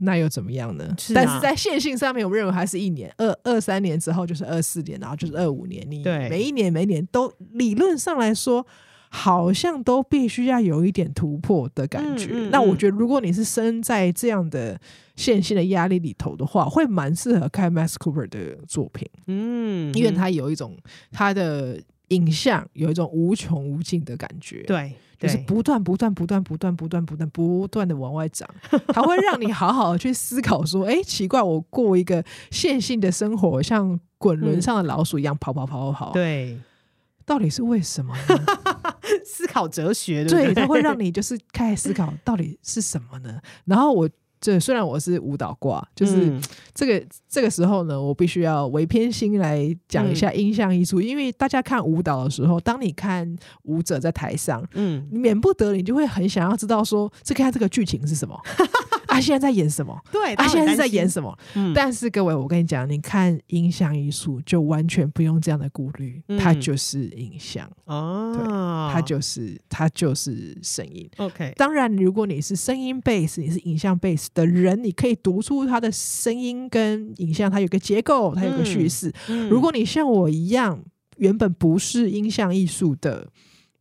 那又怎么样呢？是啊、但是在线性上面，我们认为还是一年，二二三年之后就是二四年，然后就是二五年。你每一年每一年都理论上来说，好像都必须要有一点突破的感觉。嗯嗯嗯、那我觉得，如果你是生在这样的线性的压力里头的话，会蛮适合看 Max Cooper 的作品。嗯，因为他有一种他的影像有一种无穷无尽的感觉。对。就是不断不断不断不断不断不断不断的往外长，它会让你好好的去思考说，哎、欸，奇怪，我过一个线性的生活，像滚轮上的老鼠一样跑跑跑跑跑，对，到底是为什么呢？思考哲学，对，对，它会让你就是开始思考到底是什么呢？然后我。这虽然我是舞蹈挂，就是这个、嗯、这个时候呢，我必须要为偏心来讲一下音像艺术，嗯、因为大家看舞蹈的时候，当你看舞者在台上，嗯，你免不得你就会很想要知道说，这看这个剧情是什么。他现在在演什么？对，他现在是在演什么？嗯，但是各位，我跟你讲，你看影像艺术就完全不用这样的顾虑，嗯，它就是影像哦，对，它就是它就是声音。OK，当然，如果你是声音 base，你是影像 base 的人，你可以读出它的声音跟影像，它有个结构，它有个叙事。嗯，如果你像我一样，原本不是音像艺术的。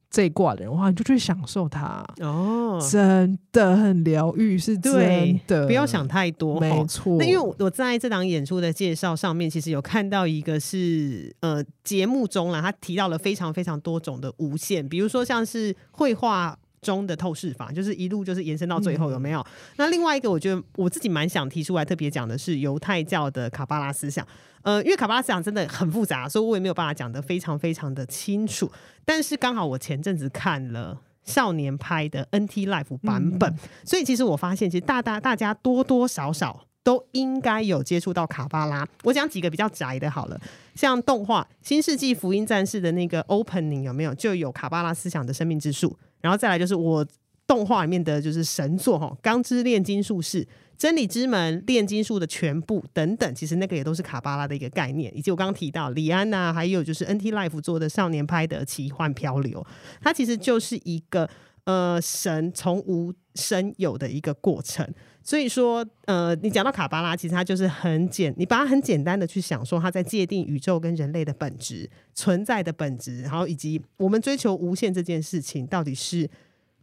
这一挂的人，哇，你就去享受它。哦，真的很疗愈，是真的，不要想太多，没错。那因为我在这档演出的介绍上面，其实有看到一个是呃节目中啦，他提到了非常非常多种的无限，比如说像是绘画中的透视法，就是一路就是延伸到最后，有没有？嗯、那另外一个，我觉得我自己蛮想提出来特别讲的是犹太教的卡巴拉思想。呃，因为卡巴拉思想真的很复杂，所以我也没有办法讲得非常非常的清楚。但是刚好我前阵子看了少年拍的 NT Life 版本，嗯、所以其实我发现，其实大大大家多多少少都应该有接触到卡巴拉。我讲几个比较宅的，好了，像动画《新世纪福音战士》的那个 Opening 有没有就有卡巴拉思想的生命之树？然后再来就是我动画里面的就是神作哈，《钢之炼金术士》。真理之门、炼金术的全部等等，其实那个也都是卡巴拉的一个概念，以及我刚刚提到李安呐、啊，还有就是 NT Life 做的少年拍的奇幻漂流，它其实就是一个呃神从无生有的一个过程。所以说，呃，你讲到卡巴拉，其实它就是很简，你把它很简单的去想说，它在界定宇宙跟人类的本质、存在的本质，然后以及我们追求无限这件事情到底是。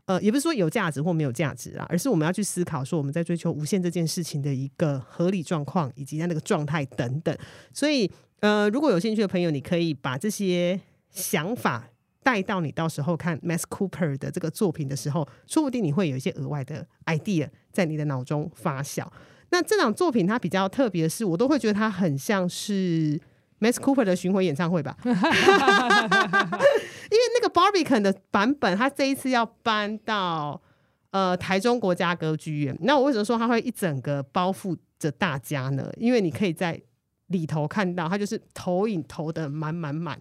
呃，也不是说有价值或没有价值啊，而是我们要去思考说我们在追求无限这件事情的一个合理状况，以及它那个状态等等。所以，呃，如果有兴趣的朋友，你可以把这些想法带到你到时候看 Max Cooper 的这个作品的时候，说不定你会有一些额外的 idea 在你的脑中发酵。那这档作品它比较特别的是，我都会觉得它很像是 Max Cooper 的巡回演唱会吧。因为那个 Barbican 的版本，他这一次要搬到呃台中国家歌剧院。那我为什么说他会一整个包覆着大家呢？因为你可以在里头看到，他就是投影投的满满满，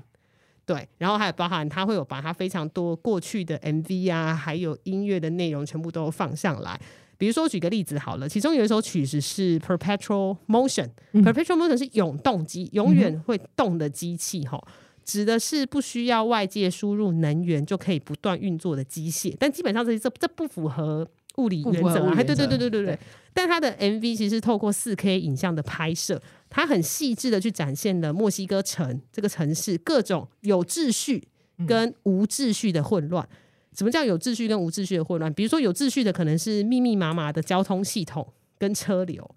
对。然后还有包含他会有把他非常多过去的 MV 啊，还有音乐的内容全部都放上来。比如说举个例子好了，其中有一首曲子是 Perpetual Motion，嗯，Perpetual Motion 是永动机，永远会动的机器哈。指的是不需要外界输入能源就可以不断运作的机械，但基本上这这这不符合物理原则啊！对对对对对对。对但它的 MV 其实透过四 K 影像的拍摄，它很细致的去展现了墨西哥城这个城市各种有秩序跟无秩序的混乱。什么叫有秩序跟无秩序的混乱？比如说有秩序的可能是密密麻麻的交通系统跟车流。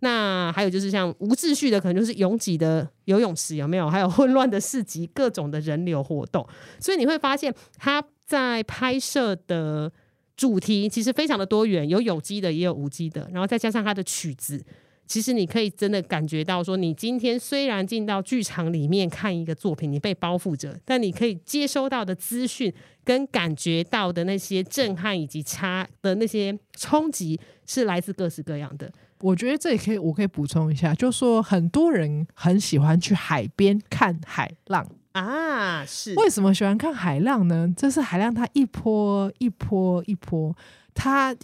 那还有就是像无秩序的，可能就是拥挤的游泳池，有没有？还有混乱的市集，各种的人流活动。所以你会发现，他在拍摄的主题其实非常的多元，有有机的，也有无机的。然后再加上他的曲子，其实你可以真的感觉到，说你今天虽然进到剧场里面看一个作品，你被包覆着，但你可以接收到的资讯跟感觉到的那些震撼以及差的那些冲击，是来自各式各样的。我觉得这也可以，我可以补充一下，就是说很多人很喜欢去海边看海浪啊，是为什么喜欢看海浪呢？这是海浪，它一波一波一波，它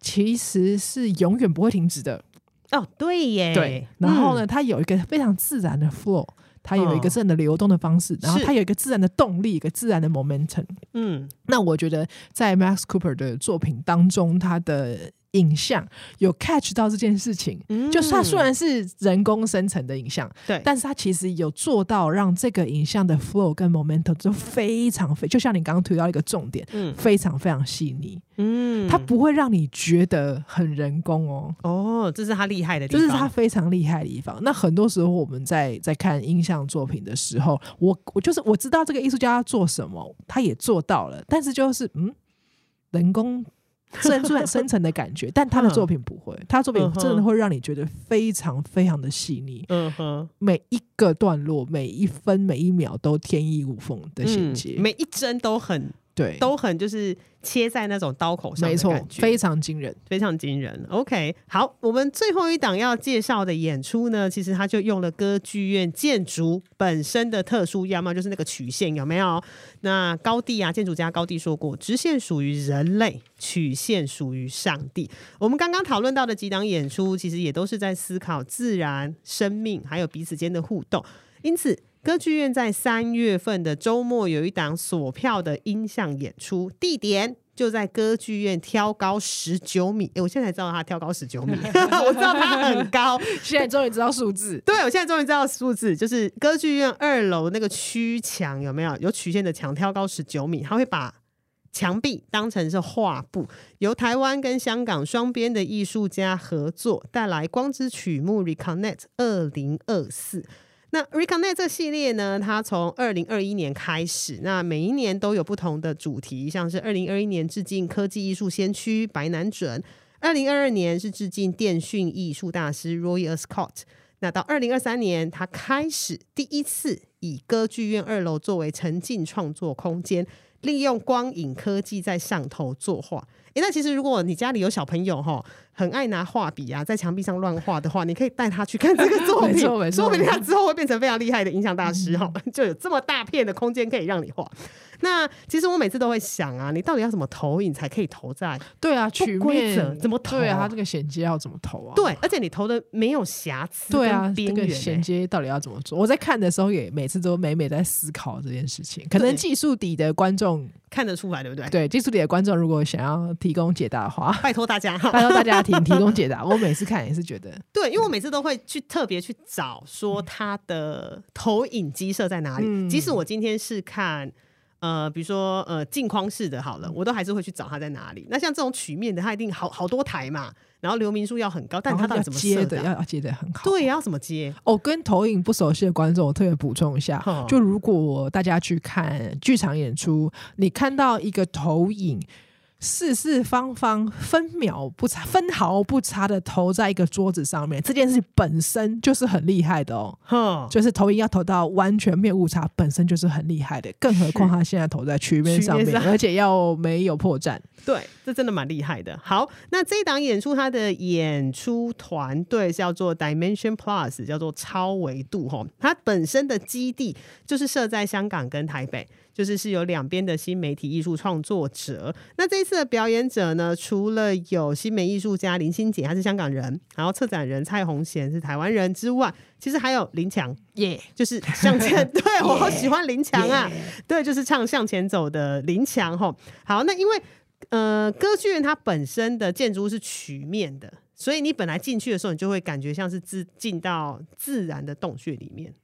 其实是永远不会停止的。哦，对耶，对。然后呢，嗯、它有一个非常自然的 flow，它有一个自然的流动的方式，哦、然后它有一个自然的动力，一个自然的 momentum。嗯，那我觉得在 Max Cooper 的作品当中，他的。影像有 catch 到这件事情，嗯、就是它虽然是人工生成的影像，对，但是它其实有做到让这个影像的 flow 跟 momentum 都非常非，就像你刚刚提到一个重点，嗯，非常非常细腻，嗯，它不会让你觉得很人工哦，哦，这是它厉害的地方，这是它非常厉害的地方。那很多时候我们在在看音像作品的时候，我我就是我知道这个艺术家要做什么，他也做到了，但是就是嗯，人工。生出来深层的感觉，但他的作品不会，他的作品真的会让你觉得非常非常的细腻。嗯哼，每一个段落，每一分每一秒都天衣无缝的衔接，每一帧都很。对，都很就是切在那种刀口上，没错，非常惊人，非常惊人。OK，好，我们最后一档要介绍的演出呢，其实它就用了歌剧院建筑本身的特殊样貌，就是那个曲线，有没有？那高地啊，建筑家高地说过，直线属于人类，曲线属于上帝。我们刚刚讨论到的几档演出，其实也都是在思考自然、生命还有彼此间的互动，因此。歌剧院在三月份的周末有一档锁票的音像演出，地点就在歌剧院挑高十九米。哎，我现在才知道它挑高十九米，我知道它很高，现在终于知道数字。对，我现在终于知道数字，就是歌剧院二楼那个曲墙有没有有曲线的墙，挑高十九米，他会把墙壁当成是画布，由台湾跟香港双边的艺术家合作，带来光之曲目 Reconnect 二零二四。那 Reconnect 这系列呢，它从二零二一年开始，那每一年都有不同的主题，像是二零二一年致敬科技艺术先驱白南准，二零二二年是致敬电讯艺术大师 Roy Ascott，那到二零二三年，他开始第一次以歌剧院二楼作为沉浸创作空间，利用光影科技在上头作画。诶，那其实如果你家里有小朋友哈，很爱拿画笔啊，在墙壁上乱画的话，你可以带他去看这个作品，说不定他之后会变成非常厉害的影像大师哈，嗯、就有这么大片的空间可以让你画。那其实我每次都会想啊，你到底要怎么投影才可以投在？对啊，曲面怎么投？对啊，它这个衔接要怎么投啊？对，而且你投的没有瑕疵，对啊，这个衔接到底要怎么做？我在看的时候也每次都每每在思考这件事情。可能技术底的观众看得出来，对不对？对，技术底的观众如果想要提供解答的话，拜托大家，拜托大家提提供解答。我每次看也是觉得，对，因为我每次都会去特别去找说它的投影机设在哪里，嗯、即使我今天是看。呃，比如说呃镜框式的，好了，我都还是会去找它在哪里。那像这种曲面的，它一定好好多台嘛，然后流明数要很高，但它到底怎么接的？要要接的很好。对，要怎么接？哦，跟投影不熟悉的观众，我特别补充一下，哦、就如果大家去看剧场演出，你看到一个投影。四四方方分秒不差，分毫不差的投在一个桌子上面，这件事本身就是很厉害的哦。哼，就是投影要投到完全没有误差，本身就是很厉害的。更何况他现在投在曲面上面，而且要没有破绽。对，这真的蛮厉害的。好，那这一档演出，它的演出团队叫做 Dimension Plus，叫做超维度。哈，它本身的基地就是设在香港跟台北。就是是有两边的新媒体艺术创作者。那这一次的表演者呢，除了有新媒艺术家林心姐，她是香港人，然后策展人蔡宏贤是台湾人之外，其实还有林强耶.就是向前。对.我好喜欢林强啊.对，就是唱向前走的林强吼。好，那因为呃，歌剧院它本身的建筑物是曲面的，所以你本来进去的时候，你就会感觉像是自进到自然的洞穴里面。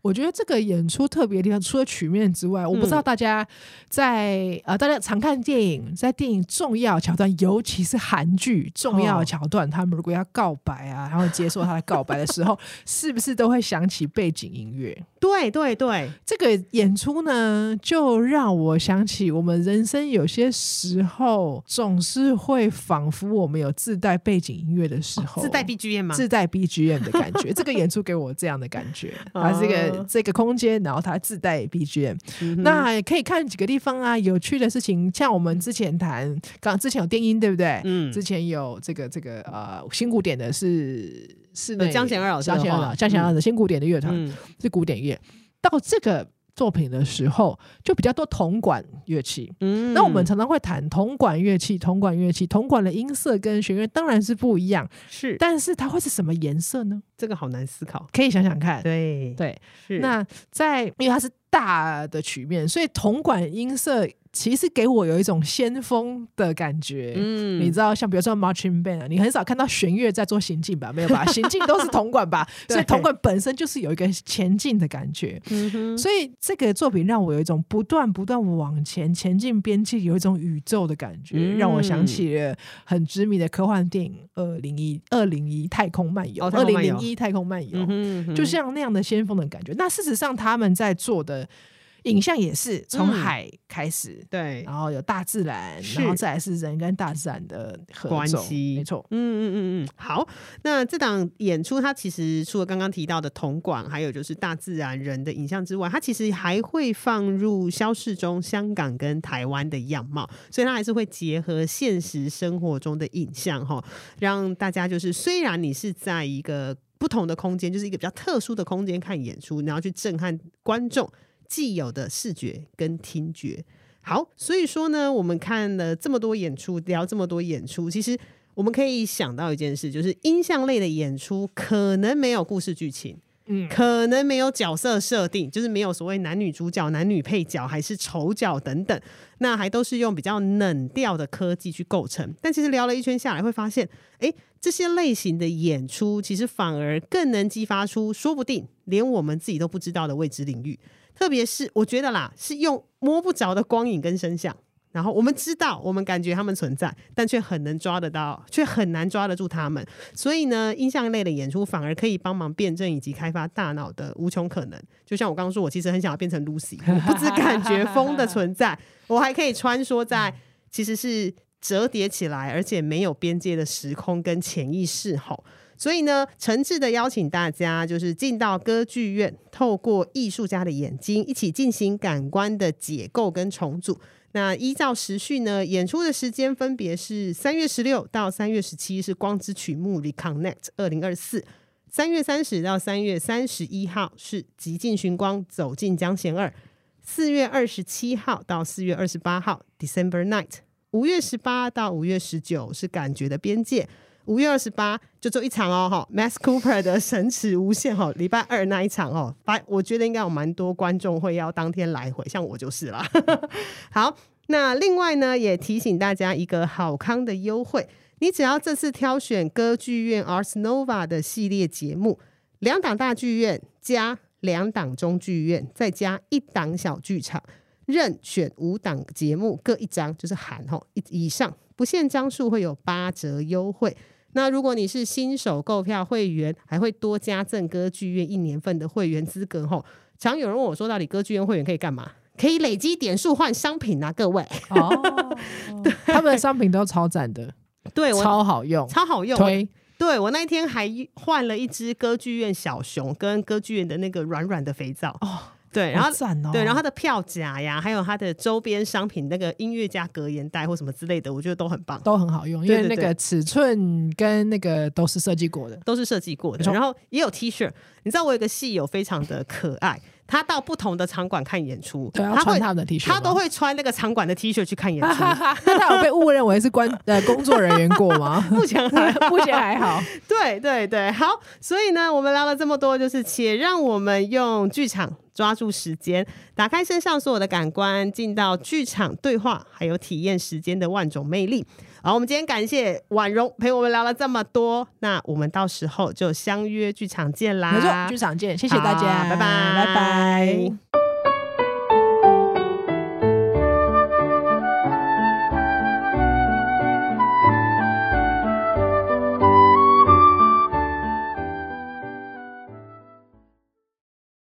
我觉得这个演出特别的地方，除了曲面之外，我不知道大家在、嗯、呃，大家常看电影，在电影重要桥段，尤其是韩剧重要的桥段，哦、他们如果要告白啊，然后接受他的告白的时候，是不是都会想起背景音乐？对，对对对，这个演出呢，就让我想起我们人生有些时候总是会仿佛我们有自带背景音乐的时候，自带 BGM 吗？自带 BGM 的感觉。这个演出给我这样的感觉，它这个这个空间，然后它自带 BGM。那可以看几个地方啊，有趣的事情，像我们之前谈，刚之前有电音，对不对？嗯，之前有这个这个呃新古典的是。是那江贤二老师，江贤二老，江贤二的新古典的乐团、嗯、是古典乐。到这个作品的时候，就比较多铜管乐器。嗯，那我们常常会谈铜管乐器，铜管乐器，铜管的音色跟弦乐当然是不一样。是，但是它会是什么颜色呢？这个好难思考，可以想想看。对对，是。那在因为它是大的曲面，所以铜管音色。其实给我有一种先锋的感觉，嗯，你知道，像比如说 marching band，你很少看到弦乐在做行进吧？没有吧？行进都是铜管吧？所以铜管本身就是有一个前进的感觉。嗯，所以这个作品让我有一种不断不断往前前进边际，有一种宇宙的感觉，嗯，让我想起了很知名的科幻电影《二零一二零一太空漫游》哦，二零零一太空漫游，嗯，就像那样的先锋的感觉。那事实上他们在做的。影像也是从海开始，嗯、对，然后有大自然，然后再来是人跟大自然的关系，没错，嗯嗯嗯嗯。好，那这档演出它其实除了刚刚提到的铜管，还有就是大自然人的影像之外，它其实还会放入消逝中香港跟台湾的样貌，所以它还是会结合现实生活中的影像哈，让大家就是虽然你是在一个不同的空间，就是一个比较特殊的空间看演出，然后去震撼观众。既有的视觉跟听觉，好，所以说呢，我们看了这么多演出，聊这么多演出，其实我们可以想到一件事，就是音像类的演出可能没有故事剧情，嗯，可能没有角色设定，就是没有所谓男女主角、男女配角还是丑角等等，那还都是用比较冷调的科技去构成。但其实聊了一圈下来，会发现，诶，这些类型的演出其实反而更能激发出，说不定连我们自己都不知道的未知领域。特别是我觉得啦，是用摸不着的光影跟声像，然后我们知道，我们感觉他们存在，但却很能抓得到，却很难抓得住他们。所以呢，音像类的演出反而可以帮忙辩证以及开发大脑的无穷可能。就像我刚刚说，我其实很想要变成 Lucy，我不只感觉风的存在，我还可以穿梭在其实是折叠起来而且没有边界的时空跟潜意识后。所以呢，诚挚的邀请大家，就是进到歌剧院，透过艺术家的眼睛，一起进行感官的解构跟重组。那依照时序呢，演出的时间分别是三月十六到三月十七是光之曲目 Reconnect 二零二四，三月三十到三月三十一号是极尽寻光走进江贤二，四月二十七号到四月二十八号 December Night，五月十八到五月十九是感觉的边界。五月二十八就做一场哦，哈，Max Cooper 的神驰无限哈，礼拜二那一场哦，我觉得应该有蛮多观众会要当天来回，像我就是啦。好，那另外呢，也提醒大家一个好康的优惠，你只要这次挑选歌剧院 Ars Nova 的系列节目，两档大剧院加两档中剧院，再加一档小剧场，任选五档节目各一张，就是含哈以上不限张数，会有八折优惠。那如果你是新手购票会员，还会多加赠歌剧院一年份的会员资格吼。常有人问我说，到底歌剧院会员可以干嘛？可以累积点数换商品啊，各位。哦，对，他们的商品都超赞的，对，超好用，超好用。推，对我那天还换了一只歌剧院小熊跟歌剧院的那个软软的肥皂哦。对，然后、哦、对，然后它的票夹呀，还有它的周边商品，那个音乐家格言袋或什么之类的，我觉得都很棒，都很好用，因为那个尺寸跟那个都是设计过的，都是设计过的。然后也有 T 恤，你知道我有个戏友非常的可爱。他到不同的场馆看演出，对，他会穿他们的 T 恤，他都会穿那个场馆的 T 恤去看演出。那 他有被误认为是关呃工作人员过吗？目前还目前还好。对对对，好。所以呢，我们聊了这么多，就是且让我们用剧场抓住时间，打开身上所有的感官，进到剧场对话，还有体验时间的万种魅力。好，我们今天感谢婉容陪我们聊了这么多，那我们到时候就相约剧场见啦！没错，剧场见，谢谢大家，拜拜，拜拜。